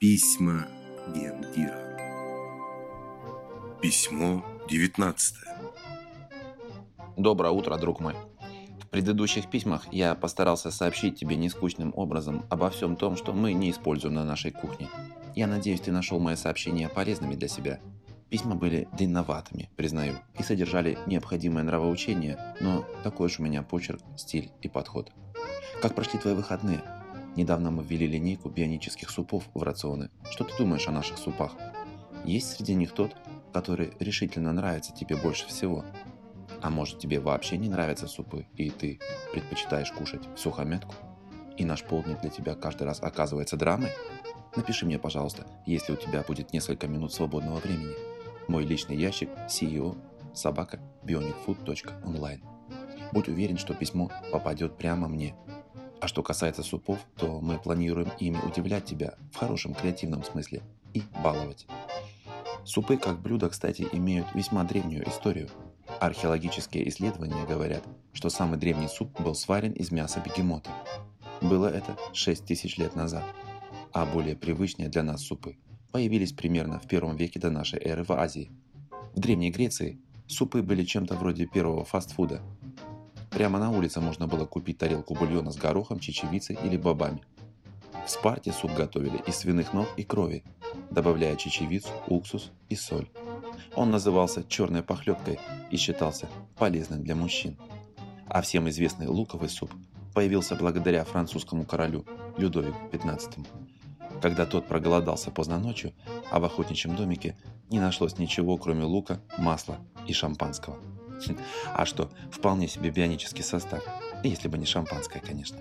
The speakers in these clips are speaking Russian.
Письма Гендира. Письмо 19. Доброе утро, друг мой. В предыдущих письмах я постарался сообщить тебе нескучным образом обо всем том, что мы не используем на нашей кухне. Я надеюсь, ты нашел мои сообщения полезными для себя. Письма были длинноватыми, признаю, и содержали необходимое нравоучение, но такой уж у меня почерк, стиль и подход. Как прошли твои выходные? Недавно мы ввели линейку бионических супов в рационы. Что ты думаешь о наших супах? Есть среди них тот, который решительно нравится тебе больше всего? А может тебе вообще не нравятся супы, и ты предпочитаешь кушать сухомятку? И наш полдник для тебя каждый раз оказывается драмой? Напиши мне, пожалуйста, если у тебя будет несколько минут свободного времени. Мой личный ящик CEO собака bionicfood.online. Будь уверен, что письмо попадет прямо мне, а что касается супов, то мы планируем ими удивлять тебя в хорошем креативном смысле и баловать. Супы как блюдо, кстати, имеют весьма древнюю историю. Археологические исследования говорят, что самый древний суп был сварен из мяса бегемота. Было это 6 тысяч лет назад. А более привычные для нас супы появились примерно в первом веке до нашей эры в Азии. В Древней Греции супы были чем-то вроде первого фастфуда – Прямо на улице можно было купить тарелку бульона с горохом, чечевицей или бобами. В Спарте суп готовили из свиных ног и крови, добавляя чечевицу, уксус и соль. Он назывался черной похлебкой и считался полезным для мужчин. А всем известный луковый суп появился благодаря французскому королю Людовику XV. Когда тот проголодался поздно ночью, а в охотничьем домике не нашлось ничего, кроме лука, масла и шампанского. А что, вполне себе бионический состав. Если бы не шампанское, конечно.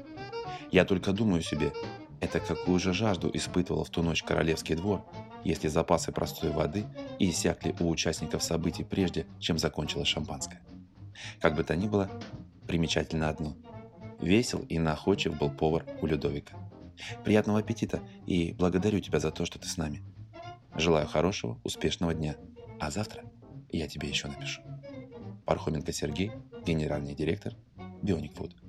Я только думаю себе, это какую же жажду испытывал в ту ночь королевский двор, если запасы простой воды иссякли у участников событий прежде, чем закончилось шампанское. Как бы то ни было, примечательно одно. Весел и находчив был повар у Людовика. Приятного аппетита и благодарю тебя за то, что ты с нами. Желаю хорошего, успешного дня. А завтра я тебе еще напишу. Пархоменко Сергей, генеральный директор Bionic Food.